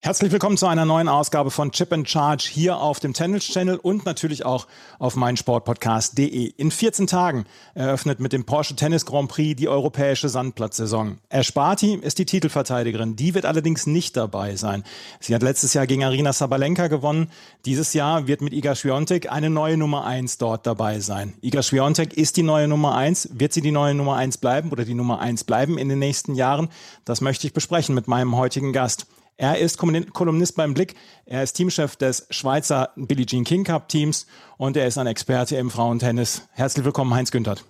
Herzlich willkommen zu einer neuen Ausgabe von Chip and Charge hier auf dem Tennis Channel und natürlich auch auf meinsportpodcast.de. In 14 Tagen eröffnet mit dem Porsche Tennis Grand Prix die europäische Sandplatzsaison. Barty ist die Titelverteidigerin. Die wird allerdings nicht dabei sein. Sie hat letztes Jahr gegen Arina Sabalenka gewonnen. Dieses Jahr wird mit Iga Swiatek eine neue Nummer 1 dort dabei sein. Iga Swiatek ist die neue Nummer 1. Wird sie die neue Nummer 1 bleiben oder die Nummer 1 bleiben in den nächsten Jahren? Das möchte ich besprechen mit meinem heutigen Gast. Er ist Kolumnist beim Blick, er ist Teamchef des Schweizer Billie Jean King Cup Teams und er ist ein Experte im Frauentennis. Herzlich willkommen, Heinz Günthert.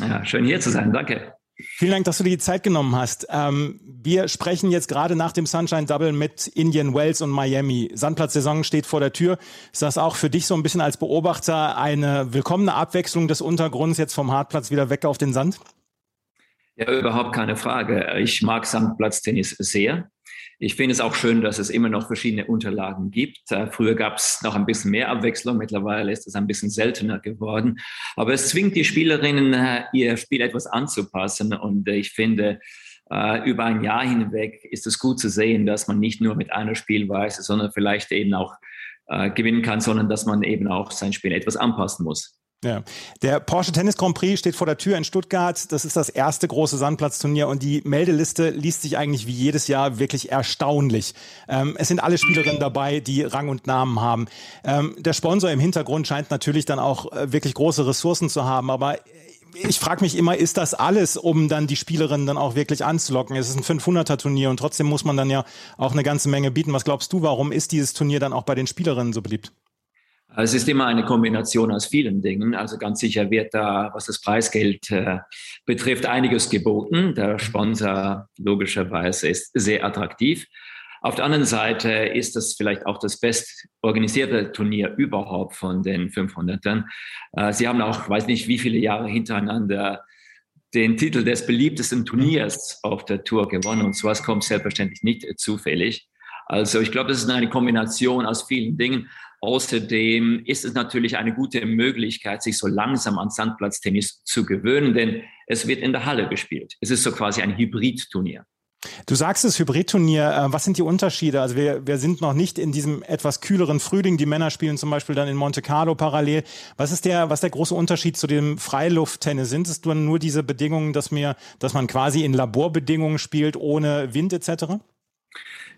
Ja, schön hier zu sein, danke. Vielen Dank, dass du dir die Zeit genommen hast. Ähm, wir sprechen jetzt gerade nach dem Sunshine Double mit Indian Wells und Miami. Sandplatzsaison steht vor der Tür. Ist das auch für dich so ein bisschen als Beobachter eine willkommene Abwechslung des Untergrunds jetzt vom Hartplatz wieder weg auf den Sand? Ja, überhaupt keine Frage. Ich mag Sandplatztennis sehr. Ich finde es auch schön, dass es immer noch verschiedene Unterlagen gibt. Äh, früher gab es noch ein bisschen mehr Abwechslung, mittlerweile ist es ein bisschen seltener geworden. Aber es zwingt die Spielerinnen, äh, ihr Spiel etwas anzupassen. Und ich finde, äh, über ein Jahr hinweg ist es gut zu sehen, dass man nicht nur mit einer Spielweise, sondern vielleicht eben auch gewinnen kann, sondern dass man eben auch sein Spiel etwas anpassen muss. Ja. Der Porsche Tennis Grand Prix steht vor der Tür in Stuttgart. Das ist das erste große Sandplatzturnier und die Meldeliste liest sich eigentlich wie jedes Jahr wirklich erstaunlich. Ähm, es sind alle Spielerinnen dabei, die Rang und Namen haben. Ähm, der Sponsor im Hintergrund scheint natürlich dann auch äh, wirklich große Ressourcen zu haben, aber ich frage mich immer, ist das alles, um dann die Spielerinnen dann auch wirklich anzulocken? Es ist ein 500er-Turnier und trotzdem muss man dann ja auch eine ganze Menge bieten. Was glaubst du, warum ist dieses Turnier dann auch bei den Spielerinnen so beliebt? Es ist immer eine Kombination aus vielen Dingen. Also ganz sicher wird da, was das Preisgeld äh, betrifft, einiges geboten. Der Sponsor logischerweise ist sehr attraktiv. Auf der anderen Seite ist das vielleicht auch das best organisierte Turnier überhaupt von den 500ern. Äh, sie haben auch, weiß nicht, wie viele Jahre hintereinander den Titel des beliebtesten Turniers auf der Tour gewonnen. Und sowas kommt selbstverständlich nicht zufällig. Also ich glaube, das ist eine Kombination aus vielen Dingen. Außerdem ist es natürlich eine gute Möglichkeit, sich so langsam an Sandplatztennis zu gewöhnen, denn es wird in der Halle gespielt. Es ist so quasi ein Hybridturnier. Du sagst es Hybridturnier. Äh, was sind die Unterschiede? Also wir, wir sind noch nicht in diesem etwas kühleren Frühling. Die Männer spielen zum Beispiel dann in Monte Carlo parallel. Was ist der, was der große Unterschied zu dem Freilufttennis? Sind es nur diese Bedingungen, dass, mir, dass man quasi in Laborbedingungen spielt, ohne Wind etc.?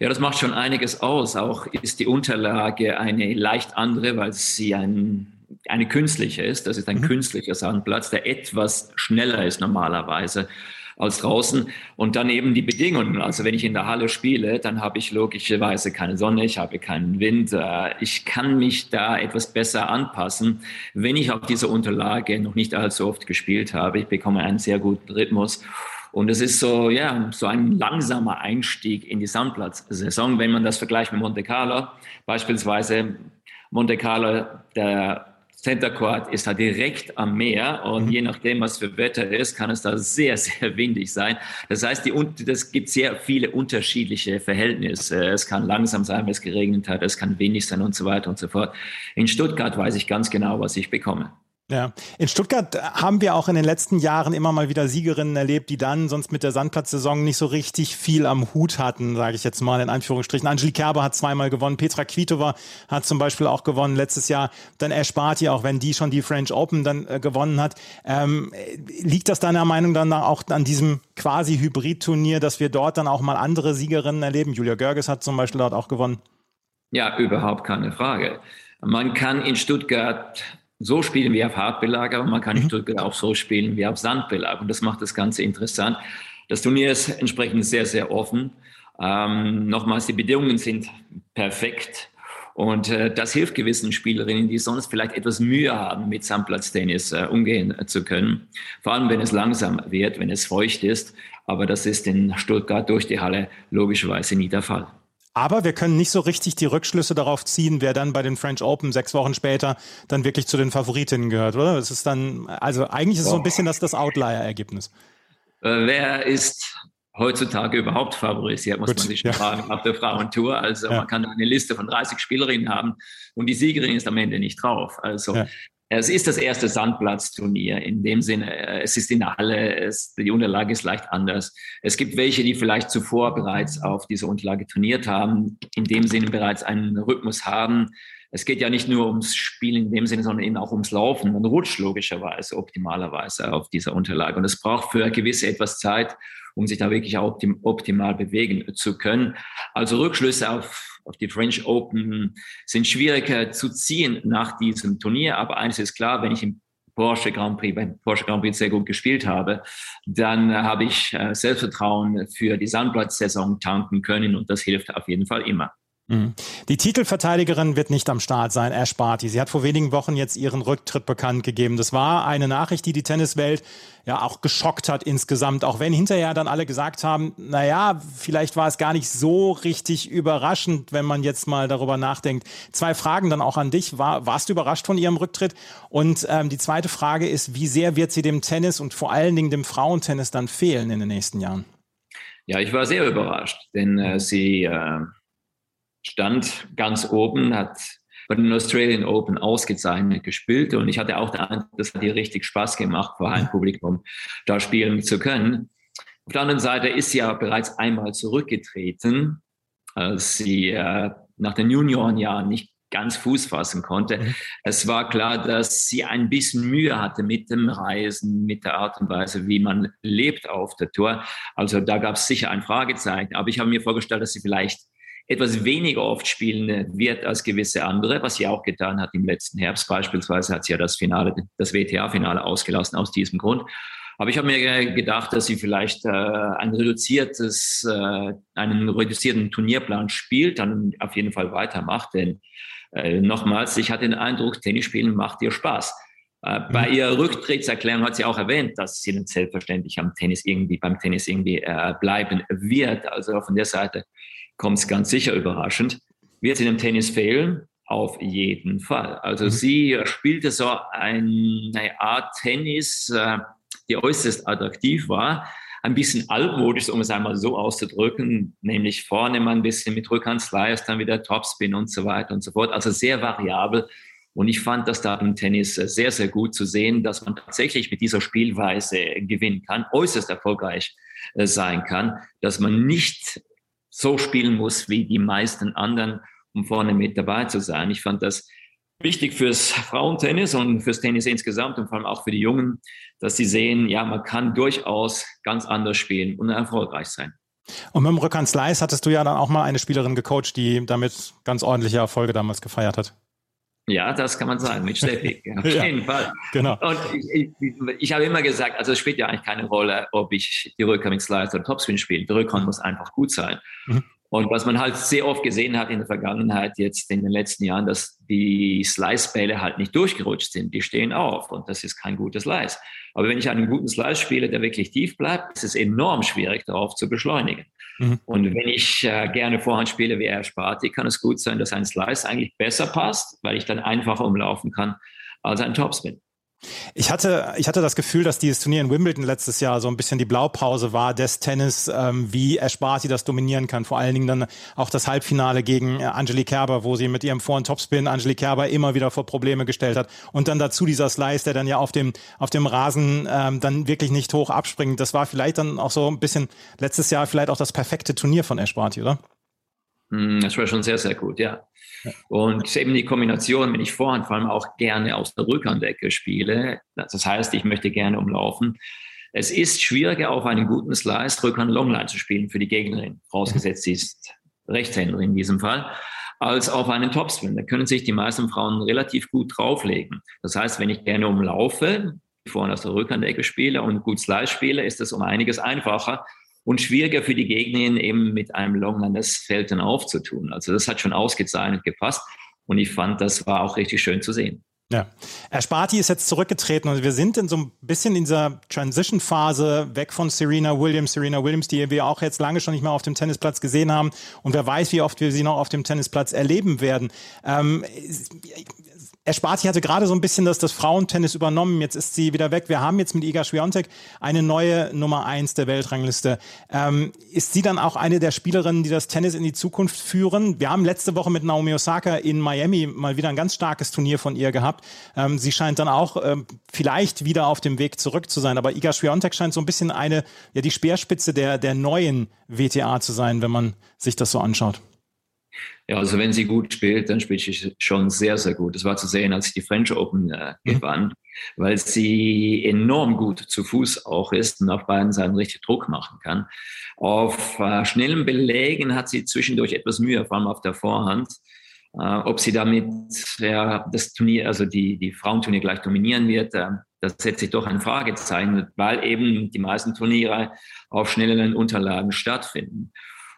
Ja, das macht schon einiges aus. Auch ist die Unterlage eine leicht andere, weil sie ein, eine künstliche ist. Das ist ein mhm. künstlicher Sandplatz, der etwas schneller ist normalerweise als draußen. Und dann eben die Bedingungen. Also wenn ich in der Halle spiele, dann habe ich logischerweise keine Sonne, ich habe keinen Wind. Äh, ich kann mich da etwas besser anpassen, wenn ich auf dieser Unterlage noch nicht allzu oft gespielt habe. Ich bekomme einen sehr guten Rhythmus. Und es ist so, ja, so ein langsamer Einstieg in die Sandplatzsaison, wenn man das vergleicht mit Monte Carlo. Beispielsweise Monte Carlo, der Center Court ist da direkt am Meer und mhm. je nachdem, was für Wetter ist, kann es da sehr, sehr windig sein. Das heißt, die, das gibt sehr viele unterschiedliche Verhältnisse. Es kann langsam sein, wenn es geregnet hat, es kann windig sein und so weiter und so fort. In Stuttgart weiß ich ganz genau, was ich bekomme. Ja, in Stuttgart haben wir auch in den letzten Jahren immer mal wieder Siegerinnen erlebt, die dann sonst mit der Sandplatzsaison nicht so richtig viel am Hut hatten, sage ich jetzt mal in Anführungsstrichen. Angelique Kerber hat zweimal gewonnen, Petra Kvitova hat zum Beispiel auch gewonnen letztes Jahr, dann Ash Barty, auch wenn die schon die French Open dann äh, gewonnen hat. Ähm, liegt das deiner Meinung dann auch an diesem quasi Hybrid-Turnier, dass wir dort dann auch mal andere Siegerinnen erleben? Julia Görges hat zum Beispiel dort auch gewonnen. Ja, überhaupt keine Frage. Man kann in Stuttgart so spielen wie auf Hartbelag, aber man kann in mhm. Stuttgart auch so spielen wie auf Sandbelag. Und das macht das Ganze interessant. Das Turnier ist entsprechend sehr, sehr offen. Ähm, nochmals, die Bedingungen sind perfekt. Und äh, das hilft gewissen Spielerinnen, die sonst vielleicht etwas Mühe haben, mit Sandplatztennis äh, umgehen äh, zu können. Vor allem, wenn es langsam wird, wenn es feucht ist. Aber das ist in Stuttgart durch die Halle logischerweise nie der Fall. Aber wir können nicht so richtig die Rückschlüsse darauf ziehen, wer dann bei den French Open sechs Wochen später dann wirklich zu den Favoritinnen gehört, oder? Es ist dann, also eigentlich ist es so ein bisschen das, das Outlier-Ergebnis. Äh, wer ist heutzutage überhaupt favorisiert, muss Gut, man sich ja. fragen, auf der Frauentour. Also ja. man kann eine Liste von 30 Spielerinnen haben und die Siegerin ist am Ende nicht drauf. Also ja. Es ist das erste Sandplatzturnier. In dem Sinne, es ist in der Halle, es, die Unterlage ist leicht anders. Es gibt welche, die vielleicht zuvor bereits auf diese Unterlage trainiert haben, in dem Sinne bereits einen Rhythmus haben. Es geht ja nicht nur ums Spielen in dem Sinne, sondern eben auch ums Laufen. Man rutscht logischerweise, optimalerweise auf dieser Unterlage. Und es braucht für gewisse etwas Zeit, um sich da wirklich optim, optimal bewegen zu können. Also Rückschlüsse auf auf die French Open sind schwieriger zu ziehen nach diesem Turnier. Aber eines ist klar, wenn ich im Porsche Grand Prix, beim Porsche Grand Prix sehr gut gespielt habe, dann habe ich äh, Selbstvertrauen für die Sandplatzsaison tanken können und das hilft auf jeden Fall immer. Mhm. Die Titelverteidigerin wird nicht am Start sein, Ash Barty. Sie hat vor wenigen Wochen jetzt ihren Rücktritt bekannt gegeben. Das war eine Nachricht, die die Tenniswelt ja auch geschockt hat insgesamt, auch wenn hinterher dann alle gesagt haben, naja, vielleicht war es gar nicht so richtig überraschend, wenn man jetzt mal darüber nachdenkt. Zwei Fragen dann auch an dich. War, warst du überrascht von ihrem Rücktritt? Und ähm, die zweite Frage ist, wie sehr wird sie dem Tennis und vor allen Dingen dem Frauentennis dann fehlen in den nächsten Jahren? Ja, ich war sehr überrascht, denn äh, sie äh stand ganz oben, hat bei den Australian Open ausgezeichnet gespielt und ich hatte auch den Eindruck, das hat ihr richtig Spaß gemacht, vor einem Publikum da spielen zu können. Auf der anderen Seite ist sie ja bereits einmal zurückgetreten, als sie äh, nach den Juniorenjahren nicht ganz Fuß fassen konnte. Mhm. Es war klar, dass sie ein bisschen Mühe hatte mit dem Reisen, mit der Art und Weise, wie man lebt auf der Tour. Also da gab es sicher ein Fragezeichen. Aber ich habe mir vorgestellt, dass sie vielleicht etwas weniger oft spielen wird als gewisse andere, was sie auch getan hat im letzten Herbst. Beispielsweise hat sie ja das Finale, das WTA-Finale ausgelassen aus diesem Grund. Aber ich habe mir gedacht, dass sie vielleicht äh, ein reduziertes, äh, einen reduzierten Turnierplan spielt, dann auf jeden Fall weitermacht. Denn äh, nochmals, ich hatte den Eindruck, Tennis spielen macht ihr Spaß. Äh, mhm. Bei ihrer Rücktrittserklärung hat sie auch erwähnt, dass sie dann selbstverständlich am Tennis irgendwie, beim Tennis irgendwie äh, bleiben wird. Also von der Seite kommt es ganz sicher überraschend. Wird sie dem Tennis fehlen? Auf jeden Fall. Also mhm. sie spielte so eine Art Tennis, äh, die äußerst attraktiv war. Ein bisschen altmodisch, um es einmal so auszudrücken, nämlich vorne mal ein bisschen mit Rückhandslice, dann wieder Topspin und so weiter und so fort. Also sehr variabel. Und ich fand das da im Tennis sehr, sehr gut zu sehen, dass man tatsächlich mit dieser Spielweise gewinnen kann, äußerst erfolgreich äh, sein kann, dass man nicht so spielen muss wie die meisten anderen, um vorne mit dabei zu sein. Ich fand das wichtig fürs Frauentennis und fürs Tennis insgesamt und vor allem auch für die Jungen, dass sie sehen, ja, man kann durchaus ganz anders spielen und erfolgreich sein. Und mit dem Rückhand hattest du ja dann auch mal eine Spielerin gecoacht, die damit ganz ordentliche Erfolge damals gefeiert hat. Ja, das kann man sagen, mit Steffi. Auf ja, jeden Fall. Genau. Und ich, ich, ich, habe immer gesagt, also es spielt ja eigentlich keine Rolle, ob ich die Rückhand mit Slice oder Topspin spiele. Die Rückhand muss einfach gut sein. Mhm. Und was man halt sehr oft gesehen hat in der Vergangenheit, jetzt in den letzten Jahren, dass die Slice-Bälle halt nicht durchgerutscht sind. Die stehen auf und das ist kein gutes Slice. Aber wenn ich einen guten Slice spiele, der wirklich tief bleibt, ist es enorm schwierig, darauf zu beschleunigen. Mhm. Und wenn ich äh, gerne Vorhand spiele wie er Sparti, kann es gut sein, dass ein Slice eigentlich besser passt, weil ich dann einfacher umlaufen kann als ein Topspin. Ich hatte, ich hatte das Gefühl, dass dieses Turnier in Wimbledon letztes Jahr so ein bisschen die Blaupause war des Tennis, ähm, wie Ash Barty das dominieren kann. Vor allen Dingen dann auch das Halbfinale gegen äh, Angelique Kerber, wo sie mit ihrem Vor- und Topspin Angelique Kerber immer wieder vor Probleme gestellt hat. Und dann dazu dieser Slice, der dann ja auf dem, auf dem Rasen ähm, dann wirklich nicht hoch abspringt. Das war vielleicht dann auch so ein bisschen letztes Jahr vielleicht auch das perfekte Turnier von Ash Barty, oder? Hm, das war schon sehr, sehr gut, ja. Und eben die Kombination, wenn ich Vorhand vor allem auch gerne aus der Rückhandecke spiele, das heißt, ich möchte gerne umlaufen. Es ist schwieriger, auf einen guten Slice Rückhand Longline zu spielen für die Gegnerin, vorausgesetzt sie ist Rechtshänderin in diesem Fall, als auf einen Topspin. Da können sich die meisten Frauen relativ gut drauflegen. Das heißt, wenn ich gerne umlaufe, vorhin aus der Rückhandecke spiele und gut Slice spiele, ist es um einiges einfacher, und schwieriger für die Gegnerin eben mit einem Longline das Feld dann aufzutun. Also das hat schon ausgezeichnet gepasst und ich fand, das war auch richtig schön zu sehen. Ja. Herr Sparti ist jetzt zurückgetreten und wir sind in so ein bisschen in dieser Transition-Phase weg von Serena Williams. Serena Williams, die wir auch jetzt lange schon nicht mehr auf dem Tennisplatz gesehen haben. Und wer weiß, wie oft wir sie noch auf dem Tennisplatz erleben werden. Ähm, Esparti hatte gerade so ein bisschen das, das Frauentennis übernommen. Jetzt ist sie wieder weg. Wir haben jetzt mit Iga Swiatek eine neue Nummer eins der Weltrangliste. Ähm, ist sie dann auch eine der Spielerinnen, die das Tennis in die Zukunft führen? Wir haben letzte Woche mit Naomi Osaka in Miami mal wieder ein ganz starkes Turnier von ihr gehabt. Ähm, sie scheint dann auch ähm, vielleicht wieder auf dem Weg zurück zu sein. Aber Iga Swiatek scheint so ein bisschen eine, ja, die Speerspitze der, der neuen WTA zu sein, wenn man sich das so anschaut. Ja, also wenn sie gut spielt, dann spielt sie schon sehr, sehr gut. Das war zu sehen, als sie die French Open äh, mhm. gewann, weil sie enorm gut zu Fuß auch ist und auf beiden Seiten richtig Druck machen kann. Auf äh, schnellen Belegen hat sie zwischendurch etwas Mühe, vor allem auf der Vorhand. Äh, ob sie damit ja, das Turnier, also die, die Frauenturnier gleich dominieren wird, äh, das setzt sich doch ein Fragezeichen, weil eben die meisten Turniere auf schnelleren Unterlagen stattfinden.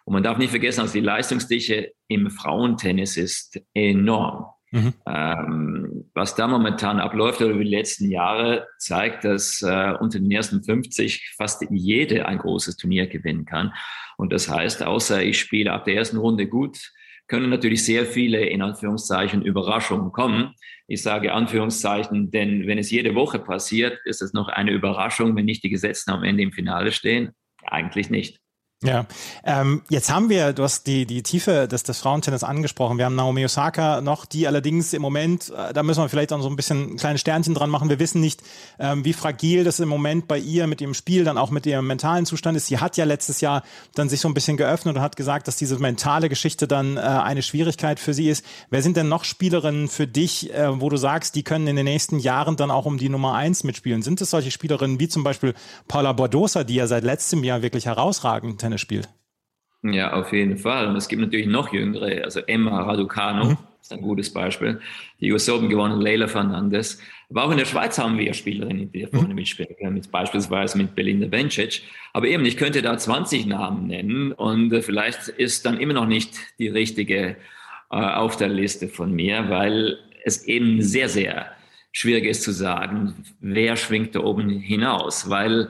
Und man darf nicht vergessen, also die Leistungsdichte im Frauentennis ist enorm. Mhm. Ähm, was da momentan abläuft oder über die letzten Jahre zeigt, dass äh, unter den ersten 50 fast jede ein großes Turnier gewinnen kann. Und das heißt, außer ich spiele ab der ersten Runde gut, können natürlich sehr viele in Anführungszeichen Überraschungen kommen. Ich sage Anführungszeichen, denn wenn es jede Woche passiert, ist es noch eine Überraschung, wenn nicht die Gesetzten am Ende im Finale stehen. Eigentlich nicht. Ja, ähm, jetzt haben wir, du hast die, die Tiefe des, des Frauentennis angesprochen. Wir haben Naomi Osaka noch, die allerdings im Moment, äh, da müssen wir vielleicht auch so ein bisschen kleine Sternchen dran machen. Wir wissen nicht, ähm, wie fragil das im Moment bei ihr mit ihrem Spiel, dann auch mit ihrem mentalen Zustand ist. Sie hat ja letztes Jahr dann sich so ein bisschen geöffnet und hat gesagt, dass diese mentale Geschichte dann äh, eine Schwierigkeit für sie ist. Wer sind denn noch Spielerinnen für dich, äh, wo du sagst, die können in den nächsten Jahren dann auch um die Nummer eins mitspielen? Sind es solche Spielerinnen wie zum Beispiel Paula Bordosa, die ja seit letztem Jahr wirklich herausragend Tennis spielt. Ja, auf jeden Fall. Und es gibt natürlich noch jüngere, also Emma Raducano, mhm. ist ein gutes Beispiel. Die US Open gewonnen, Leila Fernandez. Aber auch in der Schweiz haben wir Spielerinnen, die vorne mhm. mitspielen können, beispielsweise mit Belinda Bencic. Aber eben, ich könnte da 20 Namen nennen und äh, vielleicht ist dann immer noch nicht die richtige äh, auf der Liste von mir, weil es eben sehr, sehr schwierig ist zu sagen, wer schwingt da oben hinaus, weil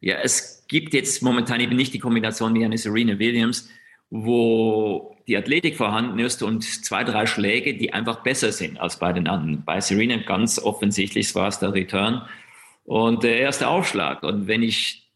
ja, es gibt jetzt momentan eben nicht die Kombination wie eine Serena Williams, wo die Athletik vorhanden ist und zwei, drei Schläge, die einfach besser sind als bei den anderen. Bei Serena ganz offensichtlich war es der Return und der erste Aufschlag. Und wenn ich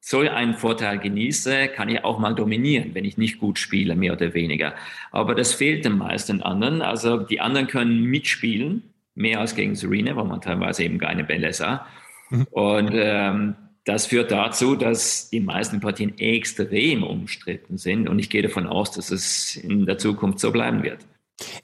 so einen Vorteil genieße, kann ich auch mal dominieren, wenn ich nicht gut spiele, mehr oder weniger. Aber das fehlt den meisten anderen. Also die anderen können mitspielen, mehr als gegen Serena, weil man teilweise eben keine Bälle sah. Mhm. Und ähm, das führt dazu, dass die meisten Partien extrem umstritten sind und ich gehe davon aus, dass es in der Zukunft so bleiben wird.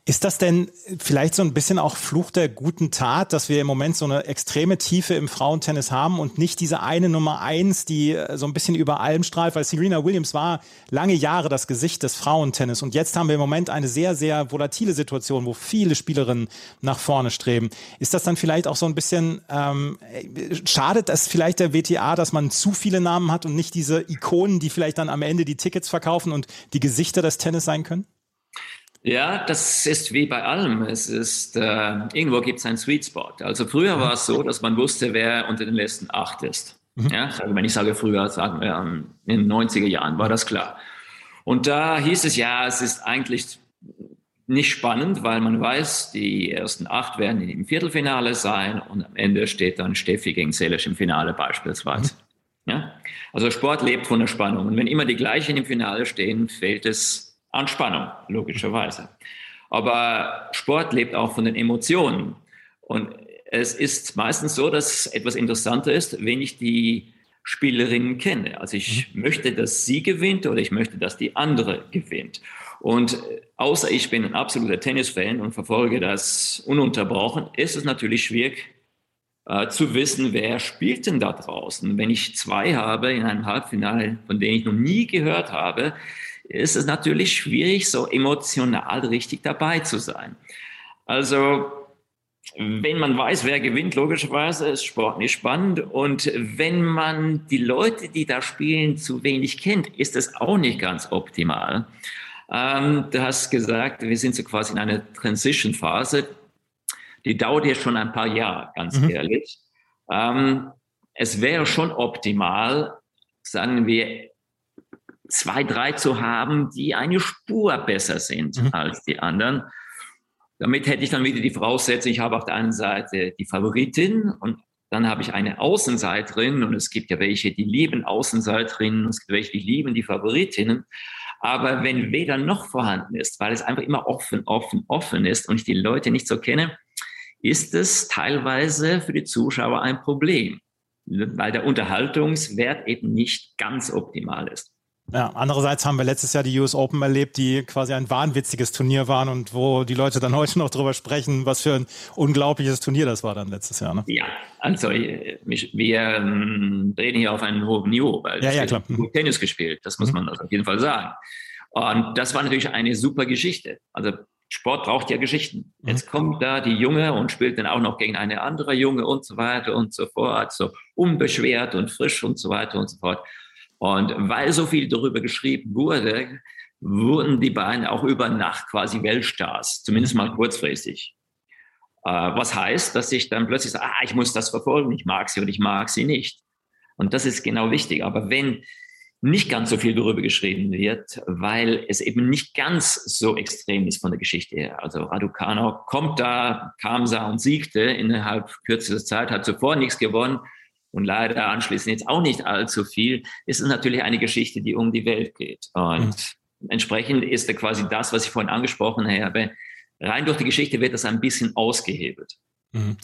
Ist das denn vielleicht so ein bisschen auch Fluch der guten Tat, dass wir im Moment so eine extreme Tiefe im Frauentennis haben und nicht diese eine Nummer eins, die äh, so ein bisschen über allem strahlt, weil Serena Williams war lange Jahre das Gesicht des Frauentennis und jetzt haben wir im Moment eine sehr, sehr volatile Situation, wo viele Spielerinnen nach vorne streben. Ist das dann vielleicht auch so ein bisschen, ähm, schadet es vielleicht der WTA, dass man zu viele Namen hat und nicht diese Ikonen, die vielleicht dann am Ende die Tickets verkaufen und die Gesichter des Tennis sein können? Ja, das ist wie bei allem. Es ist, äh, irgendwo gibt es einen Sweet Spot. Also früher war es so, dass man wusste, wer unter den letzten acht ist. Mhm. Ja, also wenn ich sage früher, sagen wir in den 90er Jahren, war das klar. Und da hieß es ja, es ist eigentlich nicht spannend, weil man weiß, die ersten acht werden im Viertelfinale sein und am Ende steht dann Steffi gegen Selisch im Finale beispielsweise. Mhm. Ja? Also Sport lebt von der Spannung. Und wenn immer die gleichen im Finale stehen, fehlt es Anspannung, logischerweise. Aber Sport lebt auch von den Emotionen. Und es ist meistens so, dass etwas interessanter ist, wenn ich die Spielerinnen kenne. Also ich mhm. möchte, dass sie gewinnt oder ich möchte, dass die andere gewinnt. Und außer ich bin ein absoluter Tennisfan und verfolge das ununterbrochen, ist es natürlich schwierig äh, zu wissen, wer spielt denn da draußen. Wenn ich zwei habe in einem Halbfinale, von denen ich noch nie gehört habe, ist es natürlich schwierig, so emotional richtig dabei zu sein. Also, wenn man weiß, wer gewinnt, logischerweise ist Sport nicht spannend. Und wenn man die Leute, die da spielen, zu wenig kennt, ist es auch nicht ganz optimal. Ähm, du hast gesagt, wir sind so quasi in einer Transition-Phase. Die dauert jetzt schon ein paar Jahre, ganz mhm. ehrlich. Ähm, es wäre schon optimal, sagen wir, zwei, drei zu haben, die eine Spur besser sind mhm. als die anderen. Damit hätte ich dann wieder die Voraussetzung, ich habe auf der einen Seite die Favoritin und dann habe ich eine Außenseiterin und es gibt ja welche, die lieben Außenseiterinnen, es gibt welche, die lieben die Favoritinnen. Aber wenn weder noch vorhanden ist, weil es einfach immer offen, offen, offen ist und ich die Leute nicht so kenne, ist es teilweise für die Zuschauer ein Problem, weil der Unterhaltungswert eben nicht ganz optimal ist. Ja, andererseits haben wir letztes Jahr die US Open erlebt, die quasi ein wahnwitziges Turnier waren und wo die Leute dann heute noch drüber sprechen, was für ein unglaubliches Turnier das war dann letztes Jahr. Ne? Ja, also äh, wir ähm, reden hier auf einem hohen Niveau, weil ja, ja, klar. gut Tennis gespielt, das muss mhm. man also auf jeden Fall sagen. Und das war natürlich eine super Geschichte. Also Sport braucht ja Geschichten. Mhm. Jetzt kommt da die Junge und spielt dann auch noch gegen eine andere Junge und so weiter und so fort, so unbeschwert und frisch und so weiter und so fort. Und weil so viel darüber geschrieben wurde, wurden die beiden auch über Nacht quasi Weltstars, zumindest mal kurzfristig. Äh, was heißt, dass ich dann plötzlich sage, ah, ich muss das verfolgen, ich mag sie und ich mag sie nicht. Und das ist genau wichtig. Aber wenn nicht ganz so viel darüber geschrieben wird, weil es eben nicht ganz so extrem ist von der Geschichte her. Also Raducano kommt da, kam, sah und siegte innerhalb kürzester Zeit, hat zuvor nichts gewonnen und leider anschließend jetzt auch nicht allzu viel, ist es natürlich eine Geschichte, die um die Welt geht. Und mhm. entsprechend ist da quasi das, was ich vorhin angesprochen habe, rein durch die Geschichte wird das ein bisschen ausgehebelt. Mhm.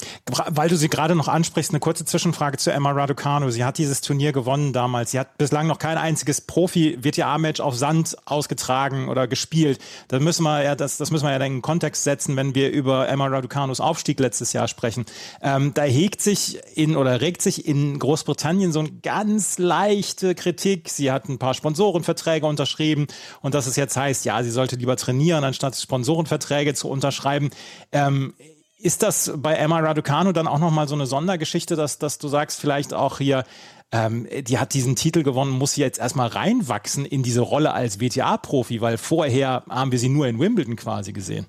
Weil du sie gerade noch ansprichst, eine kurze Zwischenfrage zu Emma Raducanu. Sie hat dieses Turnier gewonnen damals. Sie hat bislang noch kein einziges Profi-WTA-Match auf Sand ausgetragen oder gespielt. Das müssen wir ja, das, das müssen wir ja in den Kontext setzen, wenn wir über Emma Raducanus Aufstieg letztes Jahr sprechen. Ähm, da hegt sich in oder regt sich in Großbritannien so eine ganz leichte Kritik. Sie hat ein paar Sponsorenverträge unterschrieben und dass es jetzt heißt, ja, sie sollte lieber trainieren, anstatt Sponsorenverträge zu unterschreiben. Ähm, ist das bei Emma Raducanu dann auch nochmal so eine Sondergeschichte, dass, dass du sagst, vielleicht auch hier, ähm, die hat diesen Titel gewonnen, muss sie jetzt erstmal reinwachsen in diese Rolle als WTA-Profi, weil vorher haben wir sie nur in Wimbledon quasi gesehen.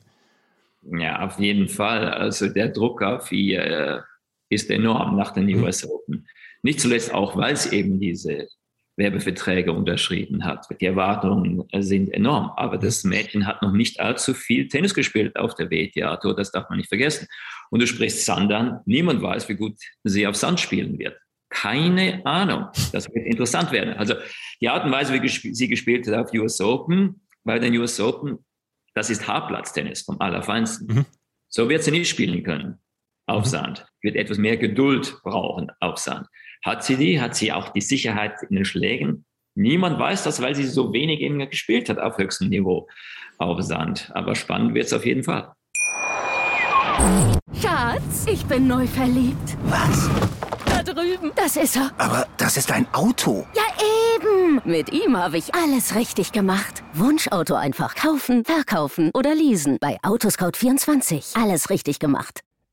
Ja, auf jeden Fall. Also der Druck auf ihr äh, ist enorm nach den mhm. US Open. Nicht zuletzt auch, weil es eben diese Werbeverträge unterschrieben hat. Die Erwartungen sind enorm. Aber das Mädchen hat noch nicht allzu viel Tennis gespielt auf der WTA-Tour, das darf man nicht vergessen. Und du sprichst Sand an, niemand weiß, wie gut sie auf Sand spielen wird. Keine Ahnung. Das wird interessant werden. Also die Art und Weise, wie sie gespielt hat auf US Open, bei den US Open, das ist Hartplatztennis vom Allerfeinsten. Mhm. So wird sie nicht spielen können auf mhm. Sand. Wird etwas mehr Geduld brauchen auf Sand. Hat sie die? Hat sie auch die Sicherheit in den Schlägen? Niemand weiß das, weil sie so wenig eben gespielt hat auf höchstem Niveau auf Sand. Aber spannend wird es auf jeden Fall. Schatz, ich bin neu verliebt. Was? Da drüben. Das ist er. Aber das ist ein Auto. Ja, eben. Mit ihm habe ich alles richtig gemacht. Wunschauto einfach kaufen, verkaufen oder leasen. Bei Autoscout24. Alles richtig gemacht.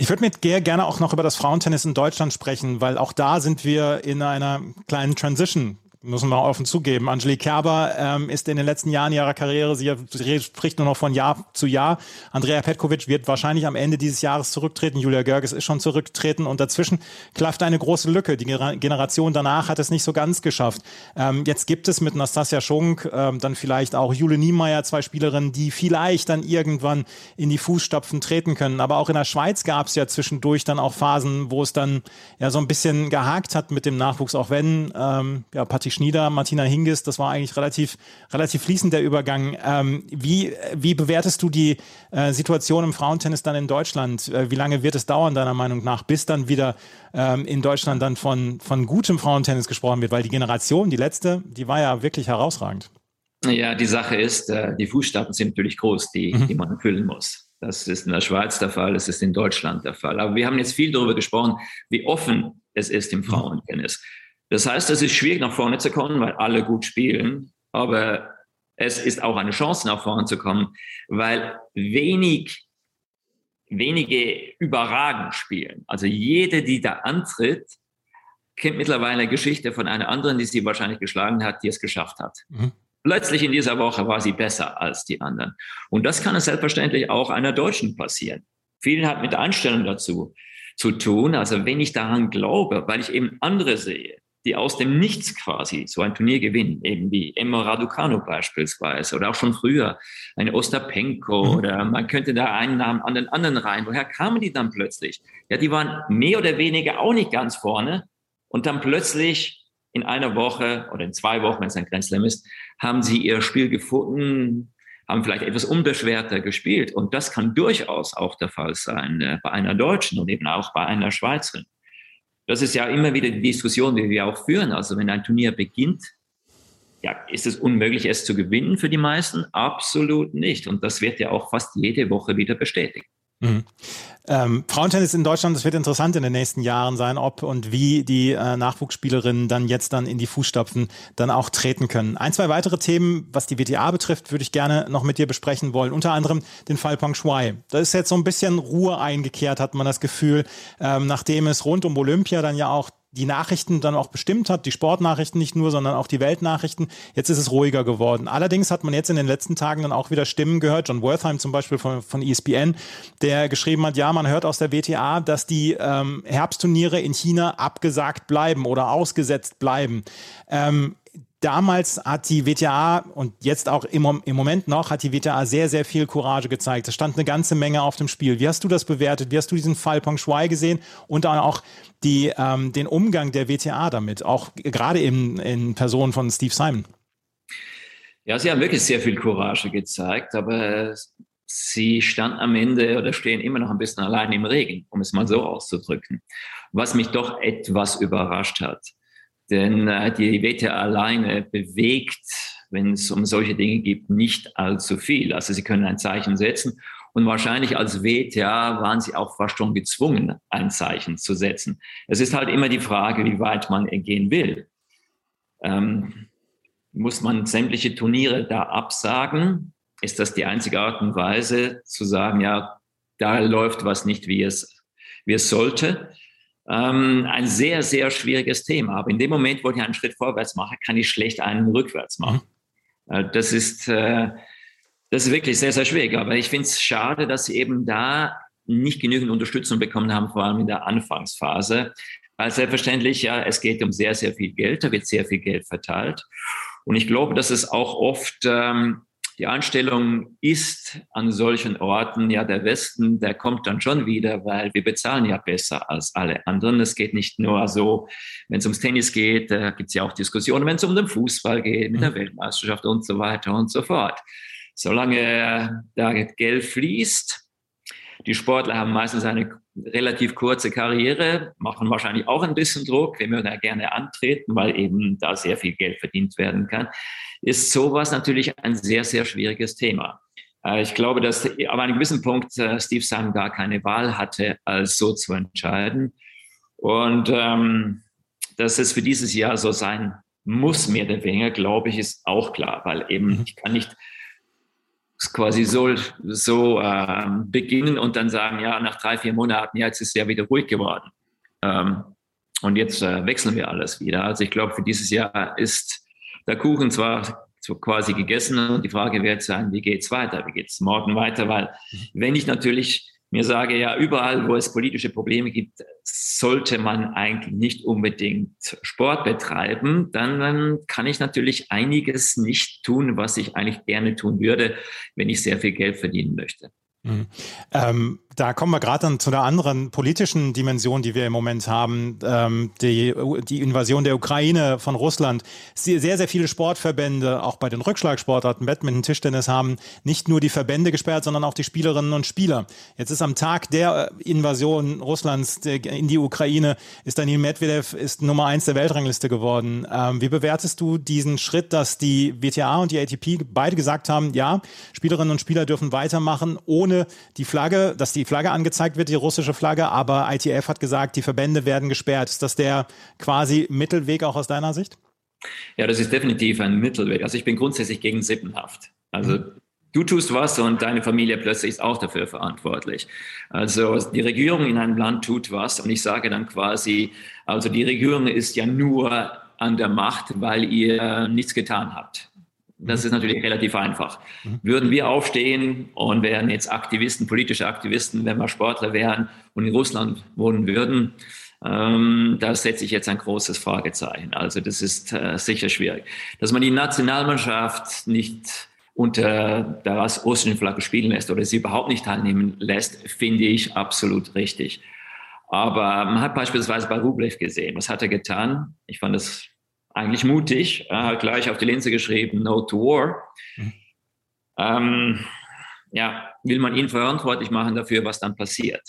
Ich würde mit Ger gerne auch noch über das Frauentennis in Deutschland sprechen, weil auch da sind wir in einer kleinen Transition müssen wir offen zugeben. Angelique Kerber ähm, ist in den letzten Jahren ihrer Karriere, sie spricht nur noch von Jahr zu Jahr. Andrea Petkovic wird wahrscheinlich am Ende dieses Jahres zurücktreten. Julia Görges ist schon zurückgetreten und dazwischen klafft eine große Lücke. Die Generation danach hat es nicht so ganz geschafft. Ähm, jetzt gibt es mit Nastasia Schunk ähm, dann vielleicht auch Jule Niemeyer, zwei Spielerinnen, die vielleicht dann irgendwann in die Fußstapfen treten können. Aber auch in der Schweiz gab es ja zwischendurch dann auch Phasen, wo es dann ja so ein bisschen gehakt hat mit dem Nachwuchs, auch wenn ähm, ja, Patti Schnieder, Martina Hingis, das war eigentlich relativ, relativ fließend der Übergang. Ähm, wie, wie bewertest du die äh, Situation im Frauentennis dann in Deutschland? Äh, wie lange wird es dauern, deiner Meinung nach, bis dann wieder ähm, in Deutschland dann von, von gutem Frauentennis gesprochen wird? Weil die Generation, die letzte, die war ja wirklich herausragend. Ja, die Sache ist, äh, die Fußstapfen sind natürlich groß, die, mhm. die man füllen muss. Das ist in der Schweiz der Fall, das ist in Deutschland der Fall. Aber wir haben jetzt viel darüber gesprochen, wie offen es ist im mhm. Frauentennis. Das heißt, es ist schwierig, nach vorne zu kommen, weil alle gut spielen. Aber es ist auch eine Chance, nach vorne zu kommen, weil wenig wenige überragend spielen. Also jede, die da antritt, kennt mittlerweile eine Geschichte von einer anderen, die sie wahrscheinlich geschlagen hat, die es geschafft hat. Mhm. Plötzlich in dieser Woche war sie besser als die anderen. Und das kann es selbstverständlich auch einer Deutschen passieren. Vielen hat mit Einstellung dazu zu tun. Also wenn ich daran glaube, weil ich eben andere sehe, die aus dem Nichts quasi so ein Turnier gewinnen, eben wie Emma Raducanu beispielsweise oder auch schon früher eine Ostapenko mhm. oder man könnte da einen Namen an den anderen rein. Woher kamen die dann plötzlich? Ja, die waren mehr oder weniger auch nicht ganz vorne und dann plötzlich in einer Woche oder in zwei Wochen, wenn es ein Grand Slam ist, haben sie ihr Spiel gefunden, haben vielleicht etwas unbeschwerter gespielt. Und das kann durchaus auch der Fall sein äh, bei einer Deutschen und eben auch bei einer Schweizerin. Das ist ja immer wieder die Diskussion, die wir auch führen. Also wenn ein Turnier beginnt, ja, ist es unmöglich, es zu gewinnen für die meisten? Absolut nicht. Und das wird ja auch fast jede Woche wieder bestätigt. Mhm. Ähm, Frauentennis in Deutschland, das wird interessant in den nächsten Jahren sein, ob und wie die äh, Nachwuchsspielerinnen dann jetzt dann in die Fußstapfen dann auch treten können. Ein, zwei weitere Themen, was die WTA betrifft, würde ich gerne noch mit dir besprechen wollen. Unter anderem den Fall Peng Shuai. Da ist jetzt so ein bisschen Ruhe eingekehrt, hat man das Gefühl, ähm, nachdem es rund um Olympia dann ja auch die Nachrichten dann auch bestimmt hat, die Sportnachrichten nicht nur, sondern auch die Weltnachrichten. Jetzt ist es ruhiger geworden. Allerdings hat man jetzt in den letzten Tagen dann auch wieder Stimmen gehört, John Wertheim zum Beispiel von, von ESPN, der geschrieben hat, ja, man hört aus der WTA, dass die ähm, Herbstturniere in China abgesagt bleiben oder ausgesetzt bleiben. Ähm, damals hat die WTA und jetzt auch im, im Moment noch hat die WTA sehr, sehr viel Courage gezeigt. Es stand eine ganze Menge auf dem Spiel. Wie hast du das bewertet? Wie hast du diesen Fall Peng Shuai gesehen und dann auch die, ähm, den Umgang der WTA damit, auch gerade in, in Person von Steve Simon? Ja, sie haben wirklich sehr viel Courage gezeigt, aber sie standen am Ende oder stehen immer noch ein bisschen allein im Regen, um es mal so auszudrücken. Was mich doch etwas überrascht hat. Denn äh, die WTA alleine bewegt, wenn es um solche Dinge geht, nicht allzu viel. Also sie können ein Zeichen setzen und wahrscheinlich als WTA waren sie auch fast schon gezwungen, ein Zeichen zu setzen. Es ist halt immer die Frage, wie weit man gehen will. Ähm, muss man sämtliche Turniere da absagen? Ist das die einzige Art und Weise zu sagen, ja, da läuft was nicht, wie es, wie es sollte? Ähm, ein sehr, sehr schwieriges Thema. Aber in dem Moment, wo ich einen Schritt vorwärts mache, kann ich schlecht einen rückwärts machen. Mhm. Äh, das ist, äh, das ist wirklich sehr, sehr schwierig. Aber ich finde es schade, dass sie eben da nicht genügend Unterstützung bekommen haben, vor allem in der Anfangsphase. Weil selbstverständlich, ja, es geht um sehr, sehr viel Geld, da wird sehr viel Geld verteilt. Und ich glaube, dass es auch oft ähm, die Einstellung ist an solchen Orten, ja, der Westen, der kommt dann schon wieder, weil wir bezahlen ja besser als alle anderen. Es geht nicht nur so, wenn es ums Tennis geht, da gibt es ja auch Diskussionen, wenn es um den Fußball geht, mit der mhm. Weltmeisterschaft und so weiter und so fort. Solange da Geld fließt, die Sportler haben meistens eine relativ kurze Karriere, machen wahrscheinlich auch ein bisschen Druck. Wir würden ja gerne antreten, weil eben da sehr viel Geld verdient werden kann. Ist sowas natürlich ein sehr, sehr schwieriges Thema. Äh, ich glaube, dass aber an einem gewissen Punkt äh, Steve Simon gar keine Wahl hatte, als so zu entscheiden. Und ähm, dass es für dieses Jahr so sein muss, mehr oder weniger, glaube ich, ist auch klar, weil eben mhm. ich kann nicht quasi so, so äh, beginnen und dann sagen, ja, nach drei, vier Monaten, ja, jetzt ist es ja wieder ruhig geworden. Ähm, und jetzt äh, wechseln wir alles wieder. Also ich glaube, für dieses Jahr ist der Kuchen zwar quasi gegessen und die Frage wird sein, wie geht's weiter? Wie geht's morgen weiter? Weil wenn ich natürlich mir sage, ja, überall, wo es politische Probleme gibt, sollte man eigentlich nicht unbedingt Sport betreiben, dann, dann kann ich natürlich einiges nicht tun, was ich eigentlich gerne tun würde, wenn ich sehr viel Geld verdienen möchte. Mhm. Ähm, da kommen wir gerade dann zu der anderen politischen Dimension, die wir im Moment haben, ähm, die, die Invasion der Ukraine von Russland. Sehr, sehr viele Sportverbände, auch bei den Rückschlagsportarten, Badminton, Tischtennis, haben nicht nur die Verbände gesperrt, sondern auch die Spielerinnen und Spieler. Jetzt ist am Tag der äh, Invasion Russlands in die Ukraine, ist Daniil Medvedev ist Nummer eins der Weltrangliste geworden. Ähm, wie bewertest du diesen Schritt, dass die WTA und die ATP beide gesagt haben, ja, Spielerinnen und Spieler dürfen weitermachen, ohne die Flagge, dass die Flagge angezeigt wird, die russische Flagge, aber ITF hat gesagt, die Verbände werden gesperrt. Ist das der quasi Mittelweg auch aus deiner Sicht? Ja, das ist definitiv ein Mittelweg. Also ich bin grundsätzlich gegen Sippenhaft. Also mhm. Du tust was und deine Familie plötzlich ist auch dafür verantwortlich. Also die Regierung in einem Land tut was und ich sage dann quasi, also die Regierung ist ja nur an der Macht, weil ihr nichts getan habt. Das ist natürlich relativ einfach. Würden wir aufstehen und wären jetzt Aktivisten, politische Aktivisten, wenn wir Sportler wären und in Russland wohnen würden, ähm, da setze ich jetzt ein großes Fragezeichen. Also das ist äh, sicher schwierig. Dass man die Nationalmannschaft nicht unter der russischen Flagge spielen lässt oder sie überhaupt nicht teilnehmen lässt, finde ich absolut richtig. Aber man hat beispielsweise bei Rublev gesehen, was hat er getan? Ich fand das eigentlich mutig. Hat gleich auf die Linse geschrieben, No to War. Mhm. Ähm, ja, will man ihn verantwortlich machen dafür, was dann passiert?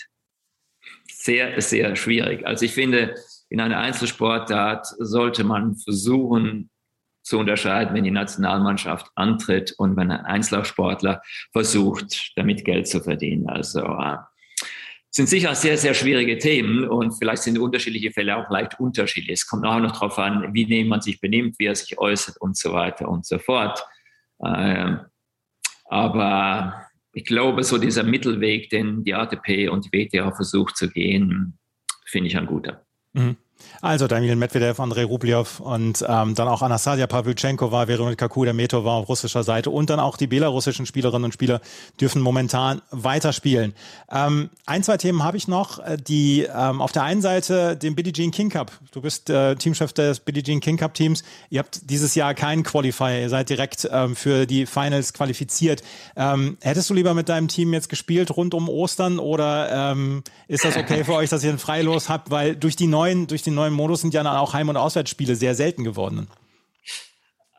Sehr, sehr schwierig. Also ich finde, in einer Einzelsportart sollte man versuchen, zu unterscheiden, wenn die Nationalmannschaft antritt und wenn ein Einzelsportler versucht, damit Geld zu verdienen. Also äh, sind sicher sehr, sehr schwierige Themen und vielleicht sind unterschiedliche Fälle auch leicht unterschiedlich. Es kommt auch noch darauf an, wie man sich benimmt, wie er sich äußert und so weiter und so fort. Ähm, aber ich glaube, so dieser Mittelweg, den die ATP und die WTA versucht zu gehen, finde ich ein guter. Mhm. Also Daniel Medvedev, Andrei Rublev und ähm, dann auch Anastasia Pavlyuchenkova, Veronika Kudermetova auf russischer Seite und dann auch die belarussischen Spielerinnen und Spieler dürfen momentan weiterspielen. Ähm, ein, zwei Themen habe ich noch, äh, die ähm, auf der einen Seite den Billie Jean King Cup. Du bist äh, Teamchef des Billie Jean King Cup Teams. Ihr habt dieses Jahr keinen Qualifier, ihr seid direkt ähm, für die Finals qualifiziert. Ähm, hättest du lieber mit deinem Team jetzt gespielt rund um Ostern oder ähm, ist das okay für euch, dass ihr ein Freilos habt, weil durch die neuen, durch den neuen Modus sind ja auch Heim- und Auswärtsspiele sehr selten geworden.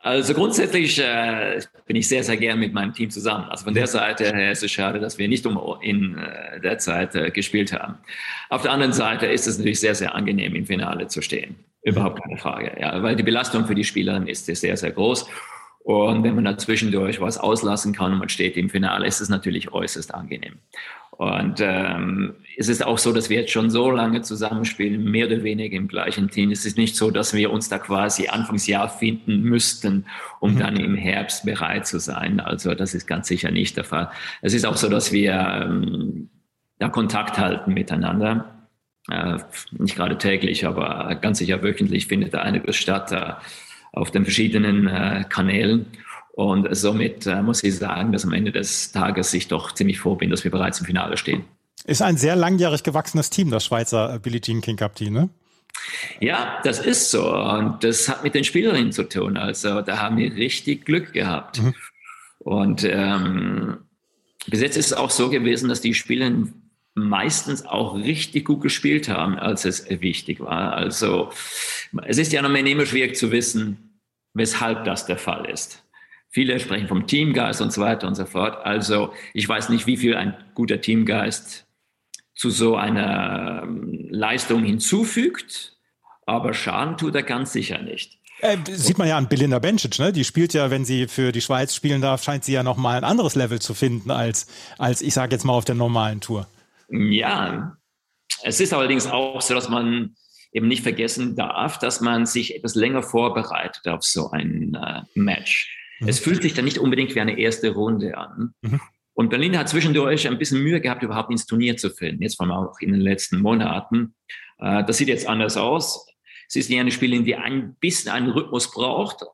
Also grundsätzlich äh, bin ich sehr, sehr gern mit meinem Team zusammen. Also von der Seite her ist es schade, dass wir nicht um in äh, der Zeit äh, gespielt haben. Auf der anderen Seite ist es natürlich sehr, sehr angenehm, im Finale zu stehen. Überhaupt keine Frage. Ja, weil die Belastung für die Spieler ist sehr, sehr groß. Und wenn man da zwischendurch was auslassen kann und man steht im Finale, ist es natürlich äußerst angenehm. Und ähm, es ist auch so, dass wir jetzt schon so lange zusammenspielen, mehr oder weniger im gleichen Team. Es ist nicht so, dass wir uns da quasi Anfangsjahr finden müssten, um mhm. dann im Herbst bereit zu sein. Also das ist ganz sicher nicht der Fall. Es ist auch so, dass wir ähm, da Kontakt halten miteinander. Äh, nicht gerade täglich, aber ganz sicher wöchentlich findet da einiges statt äh, auf den verschiedenen äh, Kanälen. Und somit äh, muss ich sagen, dass am Ende des Tages ich doch ziemlich froh bin, dass wir bereits im Finale stehen. Ist ein sehr langjährig gewachsenes Team, das Schweizer Billie Jean King Cup Team, ne? Ja, das ist so. Und das hat mit den Spielerinnen zu tun. Also da haben wir richtig Glück gehabt. Mhm. Und ähm, bis jetzt ist es auch so gewesen, dass die Spielerinnen meistens auch richtig gut gespielt haben, als es wichtig war. Also es ist ja noch immer schwierig zu wissen, weshalb das der Fall ist. Viele sprechen vom Teamgeist und so weiter und so fort. Also ich weiß nicht, wie viel ein guter Teamgeist zu so einer ähm, Leistung hinzufügt, aber Schaden tut er ganz sicher nicht. Äh, sieht man ja an Belinda Bencic, ne? Die spielt ja, wenn sie für die Schweiz spielen darf, scheint sie ja noch mal ein anderes Level zu finden als, als ich sage jetzt mal auf der normalen Tour. Ja, es ist allerdings auch so, dass man eben nicht vergessen darf, dass man sich etwas länger vorbereitet auf so ein äh, Match. Mhm. Es fühlt sich dann nicht unbedingt wie eine erste Runde an. Mhm. Und Berlin hat zwischendurch ein bisschen Mühe gehabt, überhaupt ins Turnier zu finden, jetzt vor allem auch in den letzten Monaten. Äh, das sieht jetzt anders aus. Sie ist eine Spielerin, die ein bisschen einen Rhythmus braucht.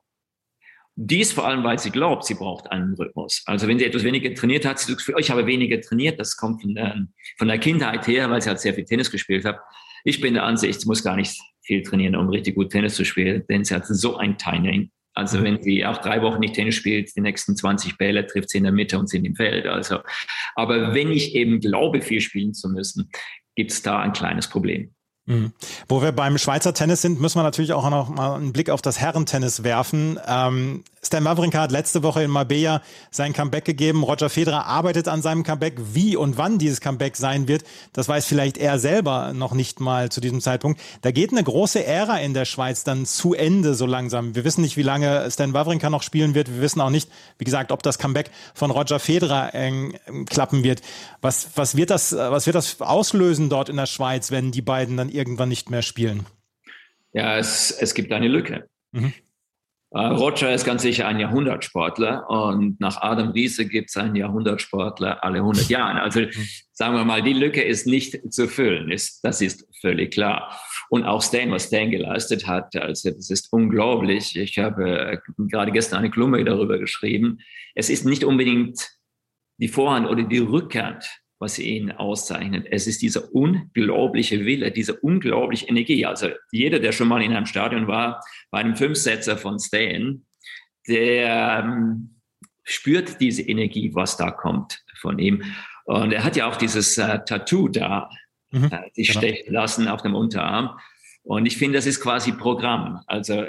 Dies vor allem, weil sie glaubt, sie braucht einen Rhythmus. Also wenn sie etwas weniger trainiert hat, sie sagt, für euch habe weniger trainiert, das kommt von der, von der Kindheit her, weil sie halt sehr viel Tennis gespielt hat. Ich bin der Ansicht, sie muss gar nicht viel trainieren, um richtig gut Tennis zu spielen, denn sie hat so ein Timing, also mhm. wenn sie auch drei Wochen nicht Tennis spielt, die nächsten 20 Bälle trifft sie in der Mitte und sind im Feld. Also, aber wenn ich eben glaube, viel spielen zu müssen, gibt es da ein kleines Problem. Mhm. Wo wir beim Schweizer Tennis sind, müssen wir natürlich auch noch mal einen Blick auf das Herrentennis werfen. Ähm, Stan Wawrinka hat letzte Woche in Marbella sein Comeback gegeben. Roger Federer arbeitet an seinem Comeback. Wie und wann dieses Comeback sein wird, das weiß vielleicht er selber noch nicht mal zu diesem Zeitpunkt. Da geht eine große Ära in der Schweiz dann zu Ende so langsam. Wir wissen nicht, wie lange Stan Wawrinka noch spielen wird. Wir wissen auch nicht, wie gesagt, ob das Comeback von Roger Federer äh, klappen wird. Was, was, wird das, was wird das auslösen dort in der Schweiz, wenn die beiden dann irgendwann nicht mehr spielen? Ja, es, es gibt eine Lücke. Mhm. Äh, Roger ist ganz sicher ein Jahrhundertsportler und nach Adam Riese gibt es einen Jahrhundertsportler alle 100 Jahre. Also sagen wir mal, die Lücke ist nicht zu füllen, ist, das ist völlig klar. Und auch Stan, was Stan geleistet hat, also das ist unglaublich. Ich habe äh, gerade gestern eine Klumme darüber geschrieben. Es ist nicht unbedingt die Vorhand oder die Rückhand, was ihn auszeichnet. Es ist dieser unglaubliche Wille, diese unglaubliche Energie. Also jeder, der schon mal in einem Stadion war, bei einem Fünfsetzer von Stan, der ähm, spürt diese Energie, was da kommt von ihm. Und er hat ja auch dieses äh, Tattoo da mhm, äh, sich genau. stechen lassen auf dem Unterarm. Und ich finde, das ist quasi Programm. Also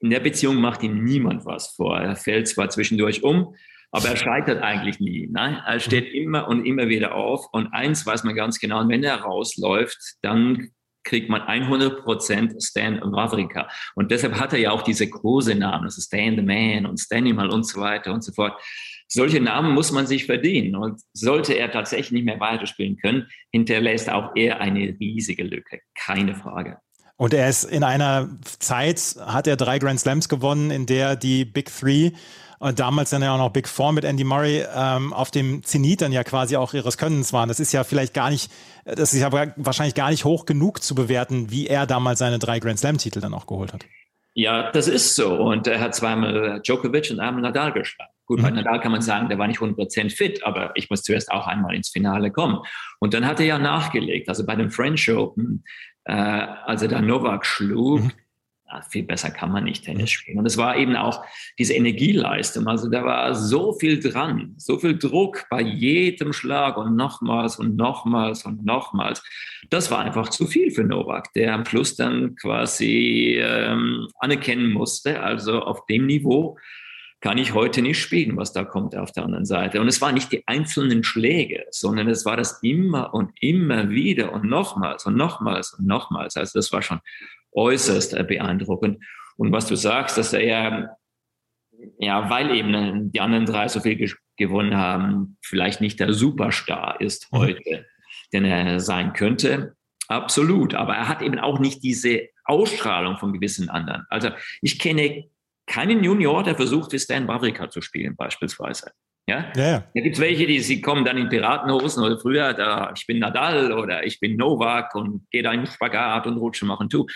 in der Beziehung macht ihm niemand was vor. Er fällt zwar zwischendurch um, aber er scheitert eigentlich nie. Ne? Er steht immer und immer wieder auf. Und eins weiß man ganz genau, wenn er rausläuft, dann kriegt man 100% Stan Wawrinka. Und deshalb hat er ja auch diese Kosenamen, also Stan the Man und Stanimal und so weiter und so fort. Solche Namen muss man sich verdienen. Und sollte er tatsächlich nicht mehr weiterspielen können, hinterlässt auch er eine riesige Lücke. Keine Frage. Und er ist in einer Zeit, hat er drei Grand Slams gewonnen, in der die Big Three und damals dann ja auch noch Big Four mit Andy Murray ähm, auf dem Zenit dann ja quasi auch ihres Könnens waren. Das ist ja vielleicht gar nicht, das ist ja wahrscheinlich gar nicht hoch genug zu bewerten, wie er damals seine drei Grand Slam-Titel dann auch geholt hat. Ja, das ist so. Und er hat zweimal Djokovic und einmal Nadal geschlagen. Gut, mhm. bei Nadal kann man sagen, der war nicht 100% fit, aber ich muss zuerst auch einmal ins Finale kommen. Und dann hat er ja nachgelegt. Also bei dem French Open, äh, als er dann Novak schlug, mhm ja, viel besser kann man nicht Tennis spielen. Und es war eben auch diese Energieleistung. Also da war so viel dran, so viel Druck bei jedem Schlag und nochmals und nochmals und nochmals. Das war einfach zu viel für Novak, der am Schluss dann quasi ähm, anerkennen musste. Also auf dem Niveau kann ich heute nicht spielen, was da kommt auf der anderen Seite. Und es waren nicht die einzelnen Schläge, sondern es war das immer und immer wieder und nochmals und nochmals und nochmals. Also das war schon äußerst äh, beeindruckend. Und was du sagst, dass er ja, ja, weil eben die anderen drei so viel gewonnen haben, vielleicht nicht der Superstar ist mhm. heute, den er sein könnte. Absolut. Aber er hat eben auch nicht diese Ausstrahlung von gewissen anderen. Also ich kenne keinen Junior, der versucht, wie Stan Wawrinka zu spielen, beispielsweise. Ja? ja, ja. Da gibt es welche, die sie kommen dann in Piratenhosen oder früher, da, ich bin Nadal oder ich bin Novak und gehe da in Spagat und Rutschen machen, tu.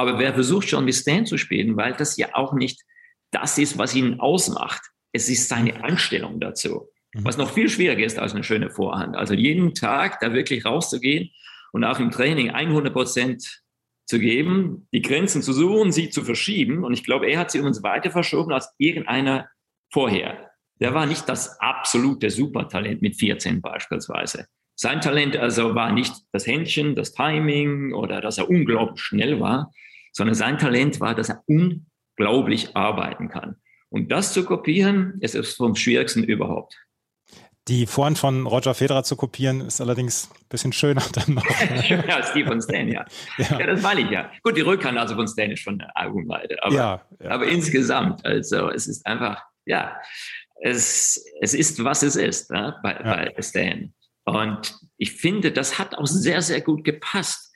Aber wer versucht schon mit Stan zu spielen, weil das ja auch nicht das ist, was ihn ausmacht. Es ist seine Einstellung dazu. Mhm. Was noch viel schwieriger ist als eine schöne Vorhand. Also jeden Tag da wirklich rauszugehen und auch im Training 100 Prozent zu geben, die Grenzen zu suchen, sie zu verschieben. Und ich glaube, er hat sie uns weiter verschoben als irgendeiner vorher. Der war nicht das absolute Supertalent mit 14 beispielsweise. Sein Talent also war nicht das Händchen, das Timing oder dass er unglaublich schnell war, sondern sein Talent war, dass er unglaublich arbeiten kann. Und das zu kopieren, ist es vom Schwierigsten überhaupt. Die Vorhand von Roger Federer zu kopieren, ist allerdings ein bisschen schöner dann noch. schöner als die von Stan, ja. ja. ja. das meine ich ja. Gut, die Rückhand also von Stan ist schon eine Augenweide. Aber, ja, ja. aber insgesamt, also es ist einfach, ja, es, es ist, was es ist ne, bei, bei Stan. Und ich finde, das hat auch sehr, sehr gut gepasst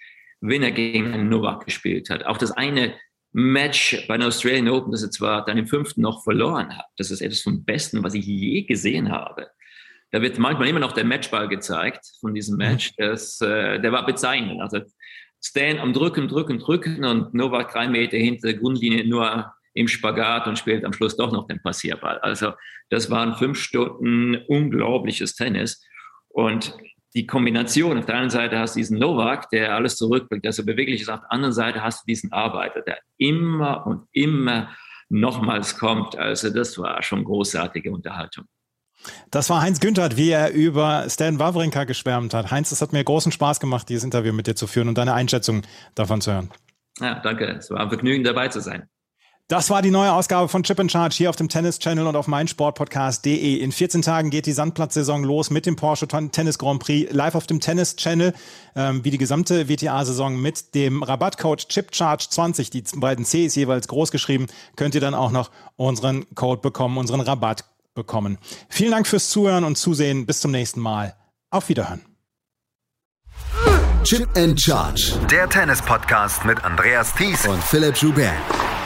wenn er gegen einen Novak gespielt hat. Auch das eine Match bei den Australian Open, das er zwar dann im fünften noch verloren hat, das ist etwas vom Besten, was ich je gesehen habe. Da wird manchmal immer noch der Matchball gezeigt von diesem Match. Mhm. Das, äh, der war bezeichnend. Also Stan am Drücken, Drücken, Drücken und Novak drei Meter hinter der Grundlinie nur im Spagat und spielt am Schluss doch noch den Passierball. Also das waren fünf Stunden unglaubliches Tennis. Und die Kombination, auf der einen Seite hast du diesen Novak, der alles zurückbringt, der so beweglich ist, auf der anderen Seite hast du diesen Arbeiter, der immer und immer nochmals kommt. Also das war schon großartige Unterhaltung. Das war Heinz Günther, wie er über Stan Wawrinka geschwärmt hat. Heinz, es hat mir großen Spaß gemacht, dieses Interview mit dir zu führen und deine Einschätzung davon zu hören. Ja, danke. Es war ein Vergnügen, dabei zu sein. Das war die neue Ausgabe von Chip and Charge hier auf dem Tennis Channel und auf meinsportpodcast.de. In 14 Tagen geht die Sandplatzsaison los mit dem Porsche Tennis Grand Prix live auf dem Tennis Channel, ähm, wie die gesamte WTA-Saison mit dem Rabattcode ChipCharge20. Die beiden C ist jeweils groß geschrieben. Könnt ihr dann auch noch unseren Code bekommen, unseren Rabatt bekommen. Vielen Dank fürs Zuhören und Zusehen. Bis zum nächsten Mal. Auf Wiederhören. Chip and Charge. Der Tennis-Podcast mit Andreas Thies und Philipp Joubert